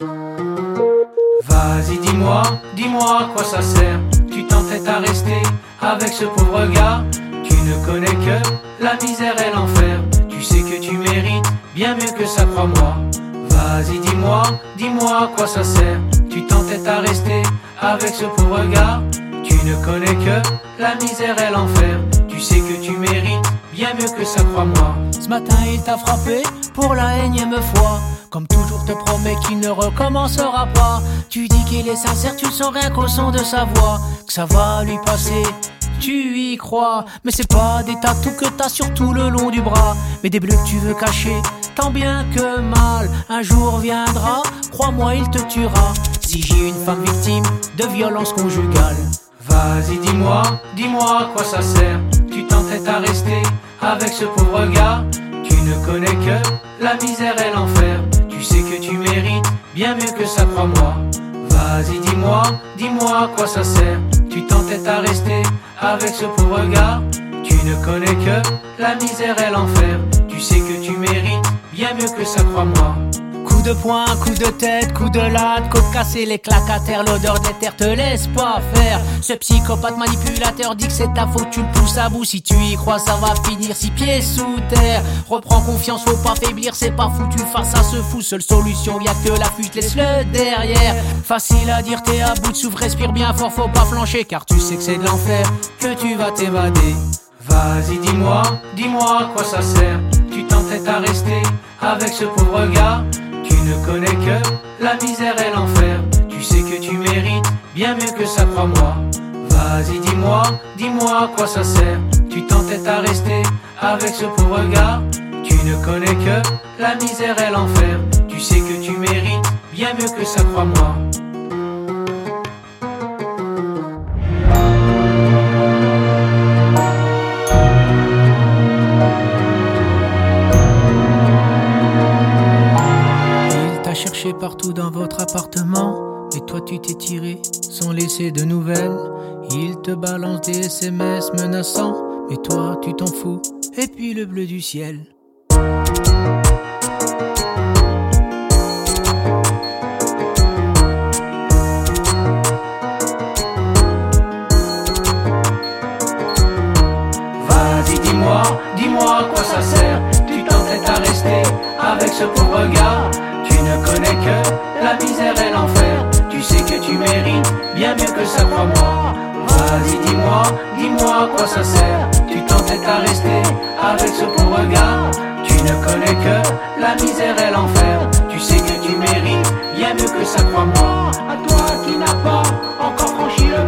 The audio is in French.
Vas-y, dis-moi, dis-moi à quoi ça sert. Tu t'entêtes à rester avec ce pauvre gars. Tu ne connais que la misère et l'enfer. Tu sais que tu mérites bien mieux que ça, crois-moi. Vas-y, dis-moi, dis-moi à quoi ça sert. Tu t'entêtes à rester avec ce pauvre gars. Tu ne connais que la misère et l'enfer. Tu sais que tu mérites bien mieux que ça, crois-moi. Ce matin, il t'a frappé pour la énième fois. Comme toujours te promet qu'il ne recommencera pas. Tu dis qu'il est sincère, tu sens rien qu'au son de sa voix. Que ça va lui passer, tu y crois. Mais c'est pas des tatous que t'as sur tout le long du bras. Mais des bleus que tu veux cacher, tant bien que mal. Un jour viendra, crois-moi, il te tuera. Si j'ai une femme victime de violence conjugale. Vas-y, dis-moi, dis-moi à quoi ça sert. Tu t'entêtes à rester avec ce pauvre gars. Tu ne connais que la misère et l'enfer. Tu sais que tu mérites bien mieux que ça, crois-moi. Vas-y, dis-moi, dis-moi à quoi ça sert. Tu t'entêtes à rester avec ce pauvre gars. Tu ne connais que la misère et l'enfer. Tu sais que tu mérites bien mieux que ça, crois-moi. De poing, coup de tête, coup de latte, côte cassée, les claques à terre, l'odeur des terres te laisse pas faire. Ce psychopathe manipulateur dit que c'est ta faute, tu le pousses à bout. Si tu y crois, ça va finir six pieds sous terre. Reprends confiance, faut pas faiblir, c'est pas foutu face à ce fou. Seule solution, y'a que la fuite, laisse-le derrière. Facile à dire, t'es à bout de souffle, respire bien fort, faut pas flancher, car tu sais que c'est de l'enfer, que tu vas t'évader. Vas-y, dis-moi, dis-moi à quoi ça sert. Tu t'entêtes à rester avec ce pauvre gars? Tu ne connais que la misère et l'enfer. Tu sais que tu mérites bien mieux que ça, crois-moi. Vas-y, dis-moi, dis-moi à quoi ça sert. Tu t'entêtes à rester avec ce pauvre gars. Tu ne connais que la misère et l'enfer. Tu sais que tu mérites bien mieux que ça, crois-moi. Partout dans votre appartement, et toi tu t'es tiré sans laisser de nouvelles. Il te balance des SMS menaçants, mais toi tu t'en fous. Et puis le bleu du ciel. Dis-moi, dis-moi à quoi ça sert. Tu t'entêtes à rester avec ce pauvre gars. Tu ne connais que la misère et l'enfer. Tu sais que tu mérites bien mieux que ça, crois-moi. Vas-y, dis-moi, dis-moi à quoi ça sert. Tu t'entêtes à rester avec ce pauvre gars. Tu ne connais que la misère et l'enfer. Tu sais que tu mérites bien mieux que ça, crois-moi. À toi qui n'as pas encore franchi le